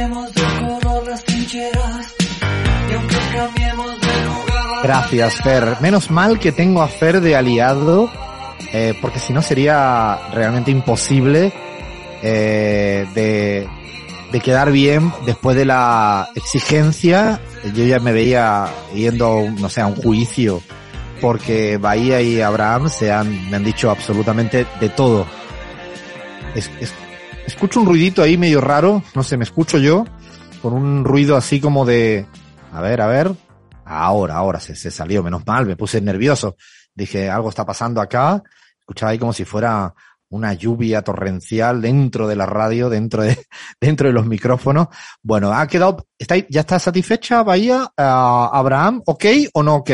Cambiemos de color las trincheras, y aunque cambiemos de lugar. Gracias, Fer. Menos mal que tengo a Fer de aliado, eh, porque si no sería realmente imposible eh, de, de quedar bien después de la exigencia. Yo ya me veía yendo, no sé, a un juicio, porque Bahía y Abraham se han, me han dicho absolutamente de todo. Es- es- escucho un ruidito ahí medio raro, no sé, me escucho yo, con un ruido así como de, a ver, a ver, Ahora, ahora se, se salió, menos mal, me puse nervioso. Dije, algo está pasando acá. Escuchaba ahí como si fuera una lluvia torrencial dentro de la radio, dentro de, dentro de los micrófonos. Bueno, ha quedado, ¿ya está satisfecha Bahía? Ah, Abraham, ¿ok o no ok?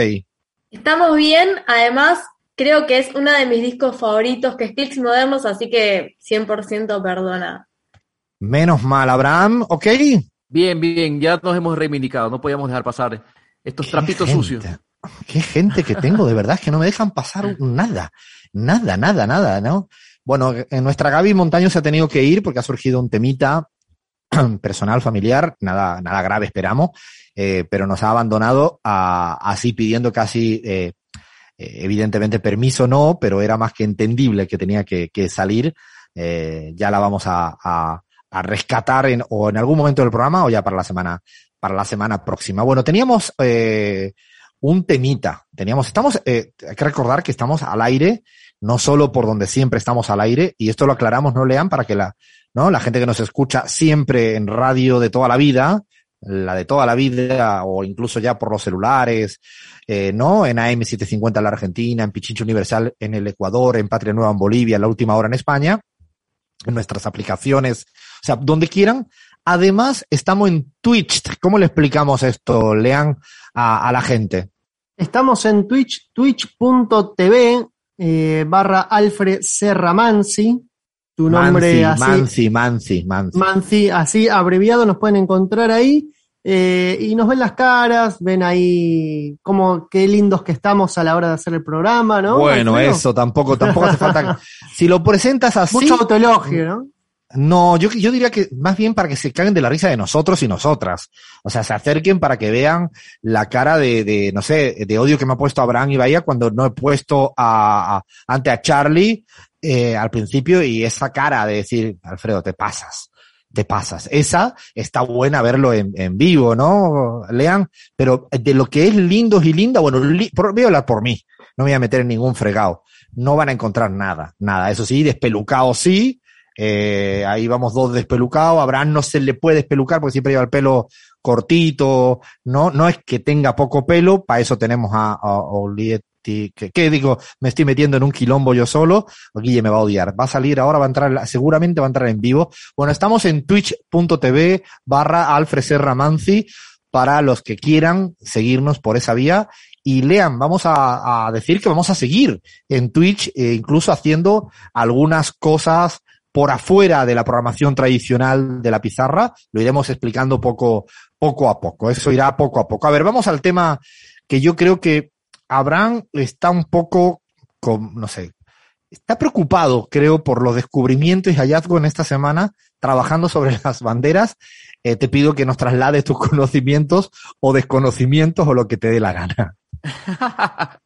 Estamos bien, además creo que es uno de mis discos favoritos, que es Clicks Modernos, así que 100% perdona. Menos mal, Abraham, ¿ok? Bien, bien, ya nos hemos reivindicado, no podíamos dejar pasar estos trapitos gente, sucios. Qué gente que tengo, de verdad, es que no me dejan pasar nada. Nada, nada, nada, ¿no? Bueno, en nuestra Gaby Montaño se ha tenido que ir porque ha surgido un temita personal, familiar, nada, nada grave, esperamos, eh, pero nos ha abandonado a- así pidiendo casi, eh, eh, evidentemente permiso no, pero era más que entendible que tenía que, que salir. Eh, ya la vamos a, a- a rescatar en, o en algún momento del programa o ya para la semana, para la semana próxima. Bueno, teníamos eh, un temita, teníamos, estamos, eh, hay que recordar que estamos al aire, no solo por donde siempre estamos al aire, y esto lo aclaramos, no lean, para que la, ¿no? La gente que nos escucha siempre en radio de toda la vida, la de toda la vida, o incluso ya por los celulares, eh, ¿no? En AM750 en la Argentina, en Pichincho Universal en el Ecuador, en Patria Nueva en Bolivia, en la última hora en España, en nuestras aplicaciones, o sea, donde quieran. Además, estamos en Twitch. ¿Cómo le explicamos esto, Lean, a, a la gente? Estamos en Twitch, twitch.tv eh, barra Alfred Serra Mansi. Tu nombre así. Mansi, Mansi, Mansi. Mansi, así abreviado, nos pueden encontrar ahí. Eh, y nos ven las caras, ven ahí como qué lindos que estamos a la hora de hacer el programa, ¿no? Bueno, eso tampoco, tampoco hace falta. Si lo presentas así. Mucho autoelogio, ¿no? No, yo, yo diría que más bien para que se caguen de la risa de nosotros y nosotras. O sea, se acerquen para que vean la cara de, de no sé, de odio que me ha puesto Abraham y Bahía cuando no he puesto a, a- ante a Charlie eh, al principio y esa cara de decir, Alfredo, te pasas, te pasas. Esa está buena verlo en, en vivo, ¿no? Lean, pero de lo que es lindos y linda, bueno, li- por- voy a hablar por mí, no me voy a meter en ningún fregado. No van a encontrar nada, nada. Eso sí, despelucado sí, eh, ahí vamos dos despelucados. A Abraham no se le puede despelucar porque siempre lleva el pelo cortito. No, no es que tenga poco pelo. Para eso tenemos a, a Olietti. Que, que digo, me estoy metiendo en un quilombo yo solo. Guille me va a odiar. Va a salir ahora, va a entrar, seguramente va a entrar en vivo. Bueno, estamos en twitch.tv barra Alfred para los que quieran seguirnos por esa vía. Y lean, vamos a, a decir que vamos a seguir en Twitch, eh, incluso haciendo algunas cosas por afuera de la programación tradicional de la pizarra. Lo iremos explicando poco, poco a poco. Eso irá poco a poco. A ver, vamos al tema que yo creo que Abraham está un poco, no sé, está preocupado, creo, por los descubrimientos y hallazgos en esta semana trabajando sobre las banderas. Eh, te pido que nos traslades tus conocimientos o desconocimientos o lo que te dé la gana.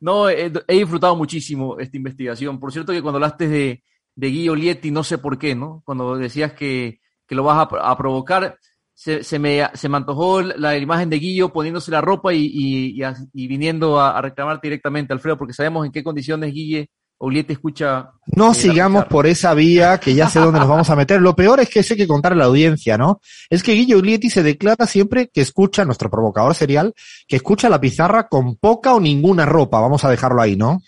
no, he, he, disfrutado muchísimo esta investigación. Por cierto que cuando hablaste de, de Lietti, no sé por qué, ¿no? Cuando decías que, que lo vas a provocar, se, se, me, se me antojó la imagen de Guillo poniéndose la ropa y, y, y, y viniendo a, a, reclamar directamente, Alfredo, porque sabemos en qué condiciones Guille Oliete escucha. No eh, sigamos por esa vía, que ya sé dónde nos vamos a meter. Lo peor es que eso hay que contar a la audiencia, ¿no? Es que Guille Ulietti se declara siempre que escucha, nuestro provocador serial, que escucha la pizarra con poca o ninguna ropa. Vamos a dejarlo ahí, ¿no?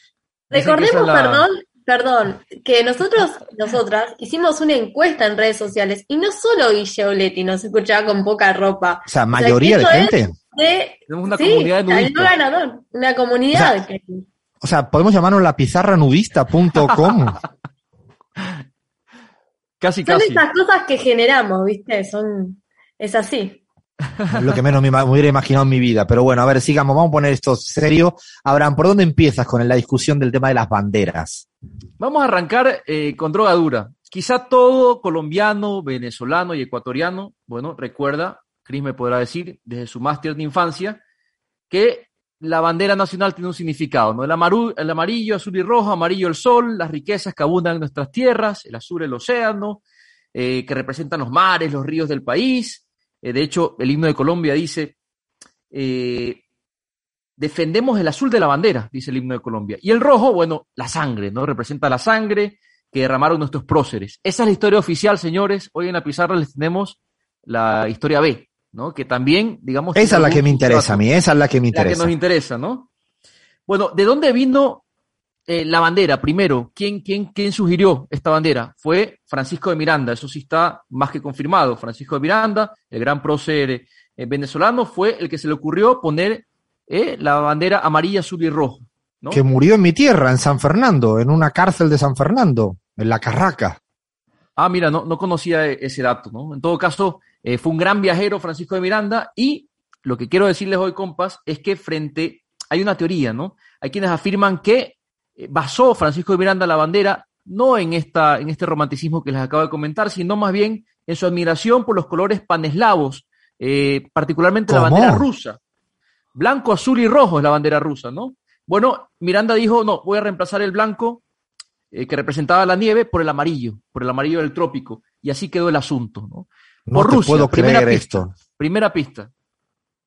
Recordemos, la... perdón, perdón, que nosotros, nosotras, hicimos una encuesta en redes sociales y no solo Guille Ulietti nos escuchaba con poca ropa. O sea, mayoría o sea, de gente. De, Tenemos una sí, comunidad de el ganador, una comunidad. O sea, que... O sea, podemos llamarnos la pizarranudista.com. casi, Son casi. esas cosas que generamos, ¿viste? Son, es así. Lo que menos me, me, hubiera imaginado en mi vida. Pero bueno, a ver, sigamos, vamos a poner esto serio. Abraham, ¿por dónde empiezas con la discusión del tema de las banderas? Vamos a arrancar eh, con droga dura. Quizá todo colombiano, venezolano y ecuatoriano, bueno, recuerda, Cris me podrá decir, desde su máster de infancia, que la bandera nacional tiene un significado, ¿no? El, amaru, el, amarillo, azul y rojo, amarillo el sol, las riquezas que abundan en nuestras tierras, el azul el océano, eh, que representan los mares, los ríos del país. Eh, de hecho, el himno de Colombia dice, eh, defendemos el azul de la bandera, dice el himno de Colombia. Y el rojo, bueno, la sangre, ¿no? Representa la sangre que derramaron nuestros próceres. Esa es la historia oficial, señores. Hoy en la pizarra les tenemos la historia B, ¿no? Que también, digamos... Esa es la que me interesa a mí, esa es la que me interesa. La que nos interesa, ¿no? Bueno, ¿de dónde vino eh, la bandera? Primero, ¿quién, quién, ¿quién sugirió esta bandera? Fue Francisco de Miranda, eso sí está más que confirmado. Francisco de Miranda, el gran prócer eh, venezolano, fue el que se le ocurrió poner eh, la bandera amarilla, azul y rojo. ¿no? Que murió en mi tierra, en San Fernando, en una cárcel de San Fernando, en la Carraca. Ah, mira, no, no conocía ese dato, ¿no? En todo caso, fue un gran viajero Francisco de Miranda y lo que quiero decirles hoy, compas, es que frente, hay una teoría, ¿no? Hay quienes afirman que basó Francisco de Miranda la bandera no en, esta, en este romanticismo que les acabo de comentar, sino más bien en su admiración por los colores paneslavos, eh, particularmente ¿Cómo? la bandera rusa. Blanco, azul y rojo es la bandera rusa, ¿no? Bueno, Miranda dijo, no, voy a reemplazar el blanco eh, que representaba la nieve por el amarillo, por el amarillo del trópico, y así quedó el asunto, ¿no? No por te Rusia, puedo primera creer pista, esto. Primera pista.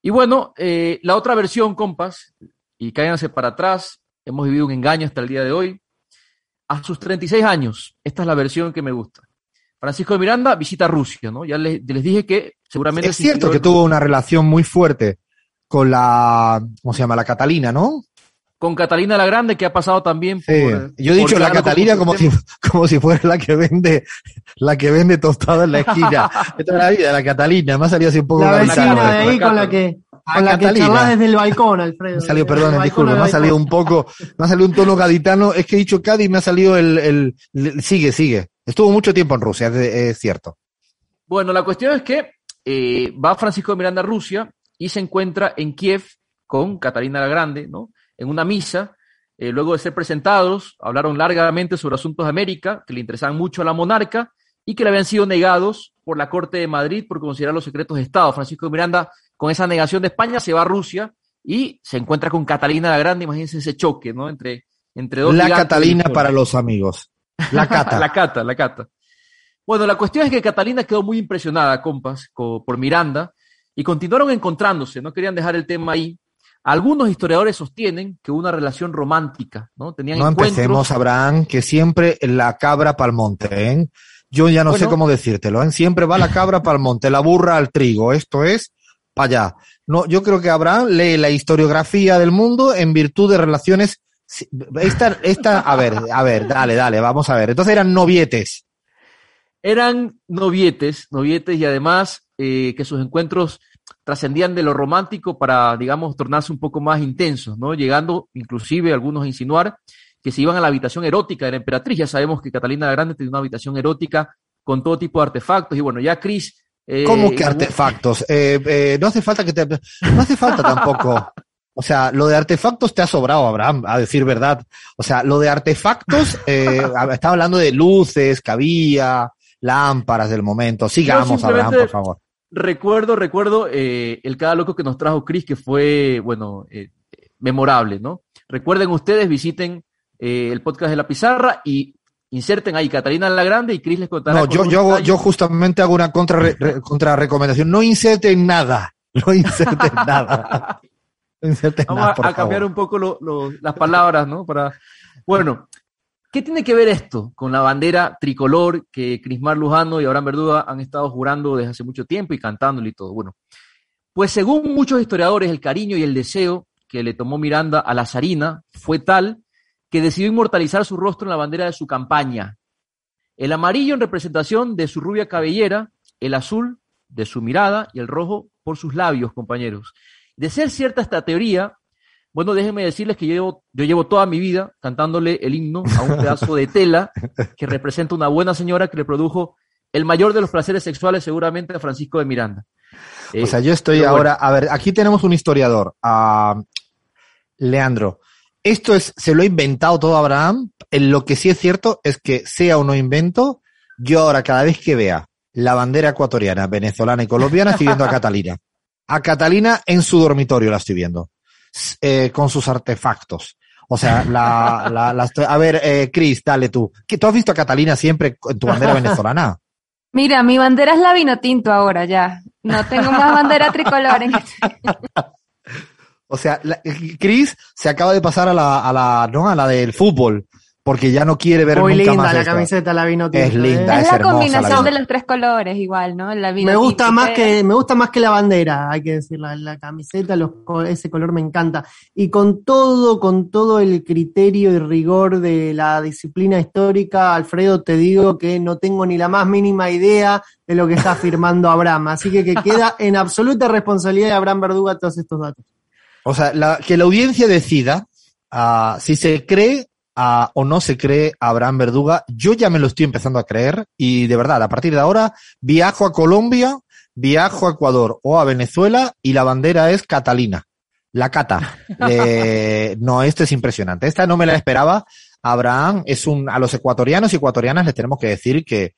Y bueno, eh, la otra versión, compas, y cáiganse para atrás, hemos vivido un engaño hasta el día de hoy. A sus 36 años, esta es la versión que me gusta. Francisco de Miranda visita Rusia, ¿no? Ya les, les dije que seguramente... Es cierto que tuvo una relación muy fuerte con la, ¿cómo se llama? La Catalina, ¿no? Con Catalina la Grande, que ha pasado también por... Sí. Yo he dicho la Catalina como si, como si fuera la que vende, la que vende tostado en la esquina. Esta es la vida, la Catalina. Me ha salido así un poco La vecina de ahí con la que, Ah, con la que Catalina. charlas desde el balcón, Alfredo. Me ha salido, Desde el perdón, disculpe, me ha salido un poco, me ha salido un tono gaditano. Es que he dicho Cádiz y me ha salido el, el, el- sigue, sigue. Estuvo mucho tiempo en Rusia, es cierto. Bueno, la cuestión es que eh, va Francisco de Miranda a Rusia y se encuentra en Kiev con Catalina la Grande, ¿no? En una misa. Eh, luego de ser presentados, hablaron largamente sobre asuntos de América que le interesaban mucho a la monarca y que le habían sido negados por la Corte de Madrid por considerar los secretos de Estado. Francisco de Miranda, con esa negación de España, se va a Rusia y se encuentra con Catalina la Grande. Imagínense ese choque, ¿no? Entre, entre dos La Catalina para los amigos. La Cata. la cata, la cata. Bueno, la cuestión es que Catalina quedó muy impresionada, compas, co- por Miranda y continuaron encontrándose, no querían dejar el tema ahí. Algunos historiadores sostienen que una relación romántica, ¿no? Tenían No encuentros. empecemos, Abraham, que siempre la cabra pa'l monte, ¿eh? Yo ya no sé cómo decírtelo, ¿eh? Siempre va la cabra pa'l monte, la burra al trigo. Esto es para allá. No, yo creo que Abraham lee la historiografía del mundo en virtud de relaciones. Esta, esta, a ver, a ver, dale, dale, vamos a ver. Entonces eran novietes. Eran novietes, novietes y además eh, que sus encuentros trascendían de lo romántico para, digamos, tornarse un poco más intensos, ¿no? Llegando inclusive algunos a insinuar que se iban a la habitación erótica de la emperatriz. Ya sabemos que Catalina la Grande tenía una habitación erótica con todo tipo de artefactos. Y bueno, ya Chris. Eh, ¿Cómo que artefactos? Eh, eh, no hace falta que te. No hace falta tampoco. O sea, lo de artefactos te ha sobrado, Abraham, a decir verdad. O sea, lo de artefactos, eh, estaba hablando de luces que había, lámparas del momento. Sigamos, Abraham, por favor. Recuerdo, recuerdo eh, el cada loco que nos trajo Chris, que fue, bueno, eh, memorable, ¿no? Recuerden ustedes, visiten eh, el podcast de la pizarra y inserten ahí Catalina la Grande y Chris les contará. No, yo, yo, hago- yo justamente hago una contra, re- contra recomendación. No inserten nada. No inserten nada. No inserten Vamos nada, a, por a cambiar un poco lo- lo- las palabras, ¿no? Para, bueno, ¿qué tiene que ver esto con la bandera tricolor que Crismar Lujano y Abraham Verduga han estado jurando desde hace mucho tiempo y cantándole y todo? Bueno, pues según muchos historiadores, el cariño y el deseo que le tomó Miranda a la zarina fue tal que decidió inmortalizar su rostro en la bandera de su campaña. El amarillo en representación de su rubia cabellera, el azul de su mirada y el rojo por sus labios, compañeros. De ser cierta esta teoría, bueno, déjenme decirles que yo llevo, yo llevo toda mi vida cantándole el himno a un pedazo de tela que representa una buena señora que le produjo el mayor de los placeres sexuales seguramente a Francisco de Miranda. O sea, yo estoy bueno. ahora, a ver, aquí tenemos un historiador, a Leandro. Esto es, se lo ha inventado todo Abraham. En lo que sí es cierto es que sea o no invento, yo ahora cada vez que vea la bandera ecuatoriana, venezolana y colombiana, estoy viendo a Catalina. A Catalina en su dormitorio la estoy viendo, eh, con sus artefactos. O sea, la, la, la estoy- a ver, eh, Cris, dale tú. ¿Qué, ¿Tú has visto a Catalina siempre en tu bandera venezolana? Mira, mi bandera es la vino tinto ahora ya. No tengo más bandera tricolor en este. O sea, la- Chris se acaba de pasar a la, a la, ¿no? A la del fútbol, porque ya no quiere ver Muy nunca linda más la camiseta, la vino Es tinto, linda, ¿eh? Es es la hermosa combinación de los tres colores igual, ¿no? La vino Me gusta tinto más que me gusta más que la bandera, hay que decir, la, la camiseta, los, ese color me encanta. Y con todo, con todo el criterio y rigor de la disciplina histórica, Alfredo, te digo que no tengo ni la más mínima idea de lo que está afirmando Abraham. Así que que queda en absoluta responsabilidad de Abraham Verduga todos estos datos. O sea, la- que la audiencia decida ah, si se cree ah, o no se cree a Abraham Verduga. Yo ya me lo estoy empezando a creer y de verdad, a partir de ahora viajo a Colombia, viajo a Ecuador o a Venezuela y la bandera es Catalina. La cata. No, esto es impresionante. Esta no me la esperaba. Abraham es un, a los ecuatorianos y ecuatorianas les tenemos que decir que,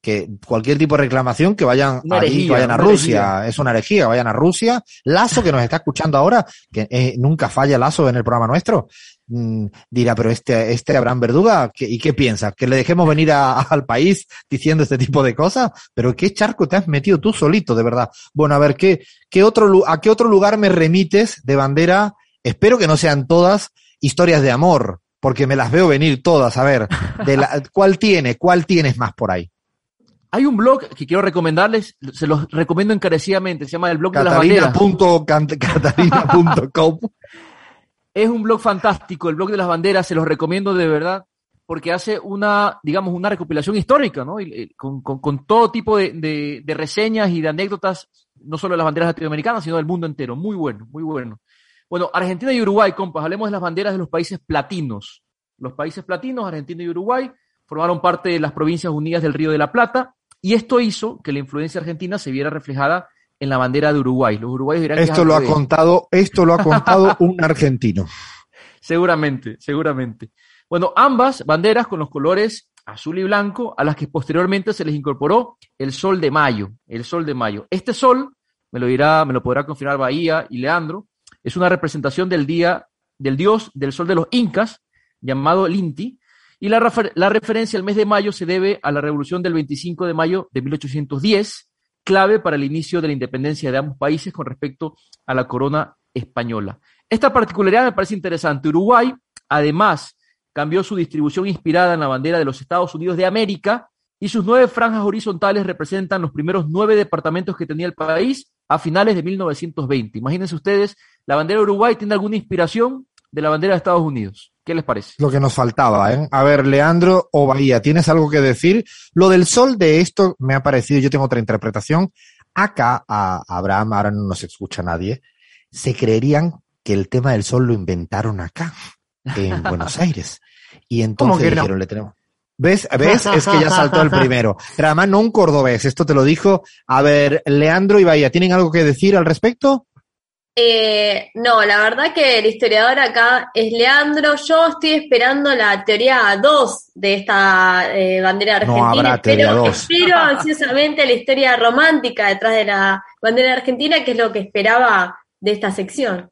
que cualquier tipo de reclamación que vayan allí, que vayan a Rusia, herejía. es una herejía, que vayan a Rusia. Lazo, que nos está escuchando ahora, que eh, nunca falla Lazo en el programa nuestro, mm, dirá, pero este, este Abraham Verduga, ¿qué- ¿y qué piensa? ¿Que le dejemos venir a- al país diciendo este tipo de cosas? Pero qué charco te has metido tú solito, de verdad. Bueno, a ver, ¿qué, qué otro, ¿a qué otro lugar me remites de bandera? Espero que no sean todas historias de amor, porque me las veo venir todas. A ver, de la, ¿cuál tiene? ¿Cuál tienes más por ahí? Hay un blog que quiero recomendarles, se los recomiendo encarecidamente, se llama el blog de las banderas. Catalina.com Es un blog fantástico, el blog de las banderas, se los recomiendo de verdad, porque hace una, digamos, una recopilación histórica, ¿no? Y, y con, con- con todo tipo de, de- de reseñas y de anécdotas, no solo de las banderas latinoamericanas, sino del mundo entero. Muy bueno, muy bueno. Bueno, Argentina y Uruguay, compas, hablemos de las banderas de los países platinos. Los países platinos, Argentina y Uruguay, formaron parte de las Provincias Unidas del Río de la Plata, y esto hizo que la influencia argentina se viera reflejada en la bandera de Uruguay. Los uruguayos dirán que es Esto al lo ha contado, esto lo ha contado un argentino. Seguramente, seguramente. Bueno, ambas banderas con los colores azul y blanco, a las que posteriormente se les incorporó el sol de mayo, el sol de mayo. Este sol, me lo dirá, me lo podrá confirmar Bahía y Leandro, es una representación del día del dios del sol de los incas, llamado el Inti, y la, refer- la referencia al mes de mayo se debe a la revolución del 25 de mayo de 1810, clave para el inicio de la independencia de ambos países con respecto a la corona española. Esta particularidad me parece interesante. Uruguay, además, cambió su distribución inspirada en la bandera de los Estados Unidos de América y sus nueve franjas horizontales representan los primeros nueve departamentos que tenía el país a finales de 1920. Imagínense ustedes, la bandera de Uruguay tiene alguna inspiración de la bandera de Estados Unidos. ¿Qué les parece? Lo que nos faltaba, ¿eh? A ver, Leandro o Bahía, ¿tienes algo que decir? Lo del sol de esto me ha parecido, yo tengo otra interpretación. Acá, a Abraham, ahora no nos escucha nadie, se creerían que el tema del sol lo inventaron acá, en Buenos Aires. Y ¿Cómo entonces que no? dijeron, le tenemos. ¿Ves? ¿Ves? Es que ya saltó el primero. Pero además no un cordobés, esto te lo dijo. A ver, Leandro y Bahía, ¿tienen algo que decir al respecto? Eh, no, la verdad que el historiador acá es Leandro. Yo estoy esperando la teoría 2 de esta eh, bandera No argentina. habrá teoría espero, dos. espero ansiosamente la historia romántica detrás de la bandera argentina, que es lo que esperaba de esta sección.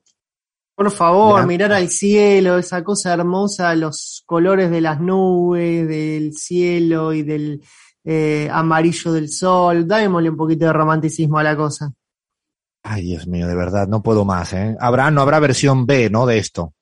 Por favor, Gran- mirar al cielo, esa cosa hermosa, los colores de las nubes, del cielo y del eh, amarillo del sol. Démosle un poquito de romanticismo a la cosa. Ay, Dios mío, de verdad, no puedo más, ¿eh? Habrá, no habrá versión B, ¿no? De esto.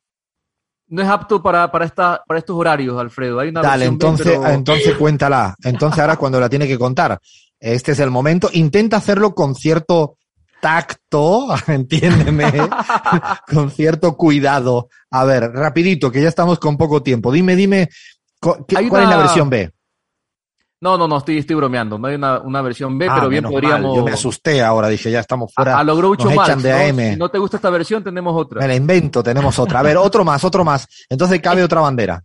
No es apto para, para, esta, para estos horarios, Alfredo. Hay una Dale, B, entonces, pero- entonces cuéntala. Entonces ahora cuando la tiene que contar. Este es el momento. Intenta hacerlo con cierto tacto, entiéndeme, con cierto cuidado. A ver, rapidito, que ya estamos con poco tiempo. Dime, dime, cu- ¿qué- Hay ¿cuál es la versión B? No, no, no, estoy, estoy bromeando. No hay una, una versión B, Ah, pero bien mal, podríamos. Yo me asusté ahora, dije, ya estamos fuera. A, a lo Groucho nos Marx, echan de ¿no? AM. Si no te gusta esta versión, tenemos otra. Me la invento, tenemos otra. A ver, otro más, otro más. Entonces cabe otra bandera.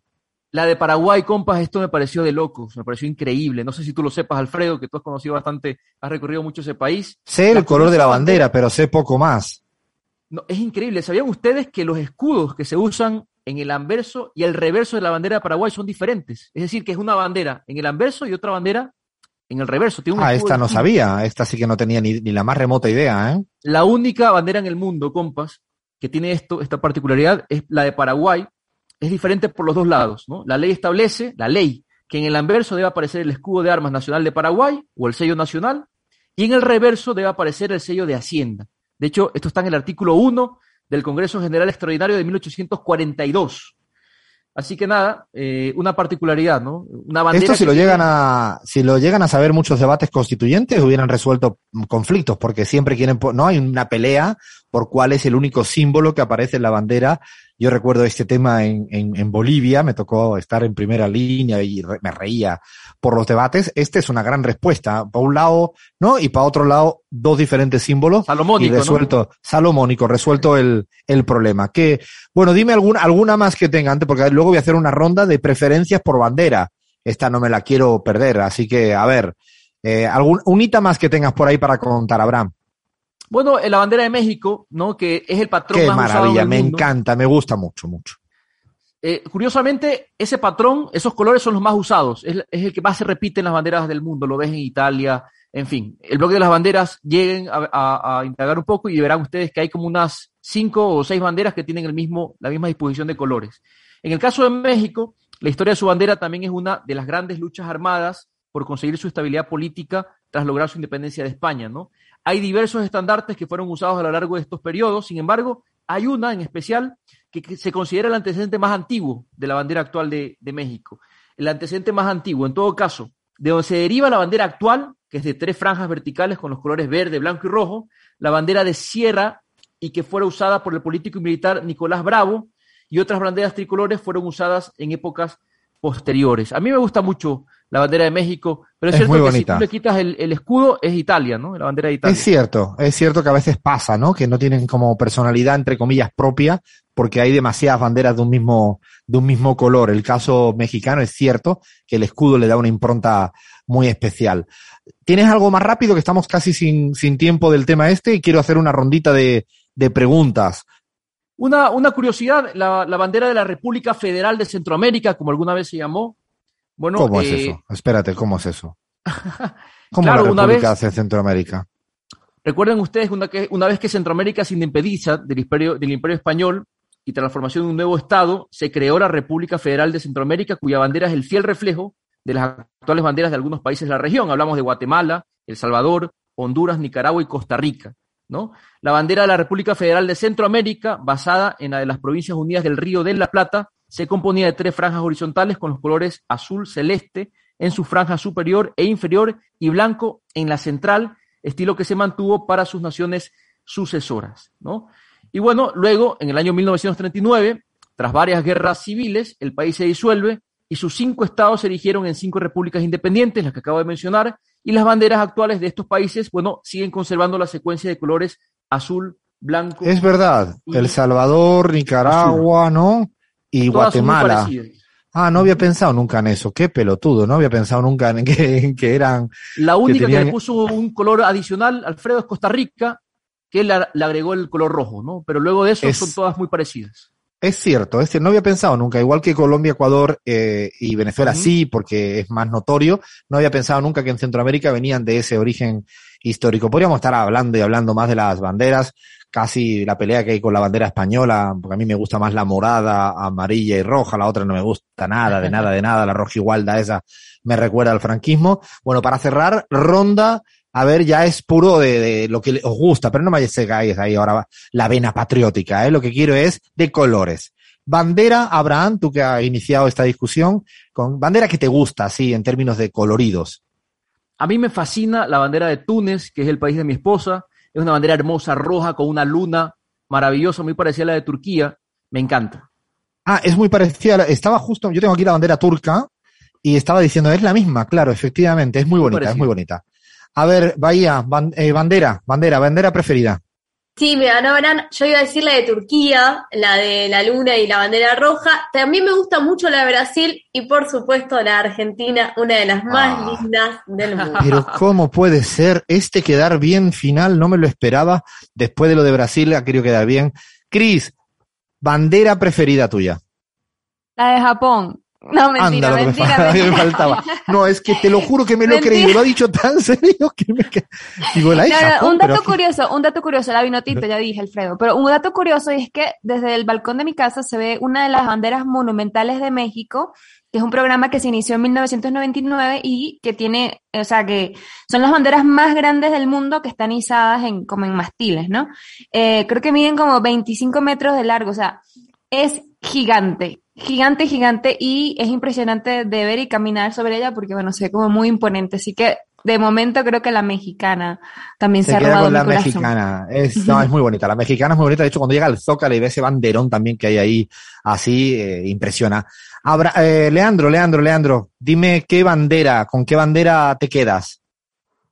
La de Paraguay, compas, esto me pareció de locos, me pareció increíble. No sé si tú lo sepas, Alfredo, que tú has conocido bastante, has recorrido mucho ese país. Sé el color de la bandera, pero sé poco más. No, es increíble. ¿Sabían ustedes que los escudos que se usan en el anverso y el reverso de la bandera de Paraguay son diferentes? Es decir, que es una bandera en el anverso y otra bandera en el reverso. Tiene un Ah, esta no distinto. sabía. Esta sí que no tenía ni, ni la más remota idea, ¿eh? La única bandera en el mundo, compas, que tiene esto, esta particularidad es la de Paraguay. Es diferente por los dos lados, ¿no? La ley establece, la ley, que en el anverso debe aparecer el escudo de armas nacional de Paraguay o el sello nacional, y en el reverso debe aparecer el sello de Hacienda. De hecho, esto está en el artículo 1 del Congreso General Extraordinario de 1842. Así que nada, eh, una particularidad, ¿no? Una bandera Esto si lo llegan a, si lo llegan a saber muchos debates constituyentes, hubieran resuelto mm, conflictos, porque siempre quieren, no hay una pelea por cuál es el único símbolo que aparece en la bandera. Yo recuerdo este tema en, en, en Bolivia, me tocó estar en primera línea y re- me reía por los debates. Este es una gran respuesta. Para un lado, ¿no? Y para otro lado, dos diferentes símbolos. Salomónico, y ¿no? resuelto, salomónico, resuelto el, el problema. Que, bueno, dime alguna, alguna más que tenga antes, porque luego voy a hacer una ronda de preferencias por bandera. Esta no me la quiero perder, así que, a ver, eh, algún, unita más que tengas por ahí para contar, Abraham. Bueno, en la bandera de México, ¿no? Que es el patrón Qué más usado en maravilla, el me mundo. encanta, me gusta mucho, mucho. Eh, curiosamente, ese patrón, esos colores son los más usados. Es, es el que más se repite en las banderas del mundo. Lo ves en Italia, en fin. El bloque de las banderas, lleguen a, a- a indagar un poco y verán ustedes que hay como unas cinco o seis banderas que tienen el mismo, la misma disposición de colores. En el caso de México, la historia de su bandera también es una de las grandes luchas armadas por conseguir su estabilidad política tras lograr su independencia de España, ¿no? Hay diversos estandartes que fueron usados a lo largo de estos periodos, sin embargo, hay una en especial que, se considera el antecedente más antiguo de la bandera actual de, de México. El antecedente más antiguo, en todo caso, de donde se deriva la bandera actual, que es de tres franjas verticales con los colores verde, blanco y rojo, la bandera de Sierra y que fuera usada por el político y militar Nicolás Bravo, y otras banderas tricolores fueron usadas en épocas posteriores. A mí me gusta mucho la bandera de México, pero es, Es cierto muy que si bonita. tú le quitas el, el escudo, es Italia, ¿no? La bandera de Italia. Es cierto, es cierto que a veces pasa, ¿no? Que no tienen como personalidad, entre comillas, propia, porque hay demasiadas banderas de un mismo, de un mismo color. El caso mexicano es cierto que el escudo le da una impronta muy especial. ¿Tienes algo más rápido? Que estamos casi sin, sin tiempo del tema este y quiero hacer una rondita de, de preguntas. Una, una curiosidad, la, la bandera de la República Federal de Centroamérica, como alguna vez se llamó. Bueno, ¿Cómo eh, es eso? Espérate, ¿cómo es eso? ¿Cómo Claro, la una República vez- de Centroamérica? Recuerden ustedes una, que, una vez que Centroamérica se independiza del imperio, del imperio español y tras la formación de un nuevo Estado, se creó la República Federal de Centroamérica, cuya bandera es el fiel reflejo de las actuales banderas de algunos países de la región. Hablamos de Guatemala, El Salvador, Honduras, Nicaragua y Costa Rica. ¿no? La bandera de la República Federal de Centroamérica, basada en la de las Provincias Unidas del Río de la Plata, se componía de tres franjas horizontales con los colores azul celeste en su franja superior e inferior y blanco en la central, estilo que se mantuvo para sus naciones sucesoras. ¿no? Y bueno, luego, en el año 1939, tras varias guerras civiles, el país se disuelve y sus cinco estados se erigieron en cinco repúblicas independientes, las que acabo de mencionar, y las banderas actuales de estos países, bueno, siguen conservando la secuencia de colores azul, blanco. Es verdad, El Salvador, Nicaragua, ¿no? Y todas Guatemala. Ah, no había pensado nunca en eso. Qué pelotudo. No había pensado nunca en que, en que eran. La única que, tenían- le puso un color adicional, Alfredo, es Costa Rica, que le, le agregó el color rojo, ¿no? Pero luego de eso Es- son todas muy parecidas. Es cierto, es cierto, no había pensado nunca, igual que Colombia, Ecuador eh, y Venezuela sí, porque es más notorio, no había pensado nunca que en Centroamérica venían de ese origen histórico. Podríamos estar hablando y hablando más de las banderas, casi la pelea que hay con la bandera española, porque a mí me gusta más la morada, amarilla y roja, la otra no me gusta nada, de nada, de nada, la roja igualda esa me recuerda al franquismo. Bueno, para cerrar, ronda, a ver, ya es puro de, de lo que os gusta, pero no me hagáis ahí ahora la vena patriótica, ¿eh? Lo que quiero es de colores. Bandera, Abraham, tú que has iniciado esta discusión, con bandera que te gusta, así, en términos de coloridos. A mí me fascina la bandera de Túnez, que es el país de mi esposa. Es una bandera hermosa, roja, con una luna maravillosa, muy parecida a la de Turquía. Me encanta. Ah, es muy parecida, estaba justo, yo tengo aquí la bandera turca y estaba diciendo, es la misma, claro, efectivamente, es muy Muy bonita, es muy bonita. A ver, Bahía, ban- eh, bandera, bandera, bandera preferida. Sí, me ganó Verán. Yo iba a decir la de Turquía, la de la luna y la bandera roja. También me gusta mucho la de Brasil y por supuesto la de Argentina, una de las más Ah. lindas del mundo. Pero ¿cómo puede ser este quedar bien final? No me lo esperaba. Después de lo de Brasil ha querido quedar bien. Cris, bandera preferida tuya. La de Japón. No, mentira, Anda, me mentira, que me mentira. faltaba. No, es que te lo juro que me lo he Mentira. creído. Lo ha dicho tan serio que me Digo, la de No, un dato curioso, un dato curioso, la vinotito, ya dije, Alfredo, pero un dato curioso es que desde el balcón de mi casa se ve una de las banderas monumentales de México, que es un programa que se inició en 1999 y que tiene, o sea, que son las banderas más grandes del mundo que están izadas en, como en mastiles, ¿no? Eh, creo que miden como 25 metros de largo, o sea, es gigante, gigante, gigante y es impresionante de ver y caminar sobre ella porque, bueno, se ve como muy imponente. Así que, de momento, creo que la mexicana también se, se ha queda robado con la corazón. mexicana. Es, no, es muy bonita. La mexicana es muy bonita. De hecho, cuando llega al Zócalo y ve ese banderón también que hay ahí, así, eh, impresiona. Abra- eh, Leandro, Leandro, Leandro, dime qué bandera, con qué bandera te quedas.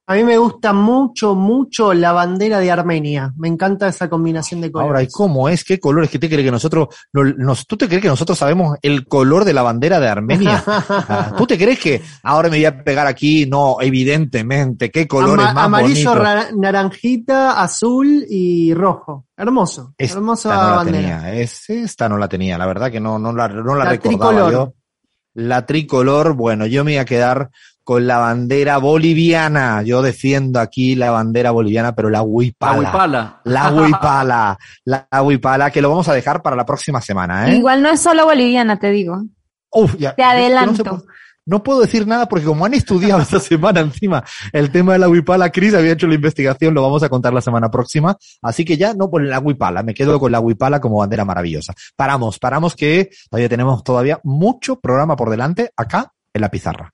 A mí me gusta mucho, mucho la bandera de Armenia. Me encanta esa combinación de colores. Ahora, ¿y cómo es? ¿Qué colores? ¿Qué te crees que nosotros, no- nos, tú te crees que nosotros sabemos el color de la bandera de Armenia? Ah, ¿Tú te crees que ahora me voy a pegar aquí? No, evidentemente, ¿qué colores Ama- más amarillo, ra- naranjita, azul y rojo. Hermoso. Esta Hermosa no la bandera. tenía, es, esta no la tenía, la verdad que no, no la, no la, La recordaba tricolor. yo. La tricolor, bueno, yo me voy a quedar con la bandera boliviana. Yo defiendo aquí la bandera boliviana, pero la La huipala. huipala. La huipala. La huipala, que lo vamos a dejar para la próxima semana, ¿eh? Igual no es solo boliviana, te digo. Uf, ya, Te no adelanto. No puedo decir nada porque como han estudiado esta semana encima el tema de la huipala, Cris había hecho la investigación, lo vamos a contar la semana próxima, así que ya no por la huipala, me quedo con la huipala como bandera maravillosa. Paramos, paramos que todavía tenemos todavía mucho programa por delante acá en la pizarra.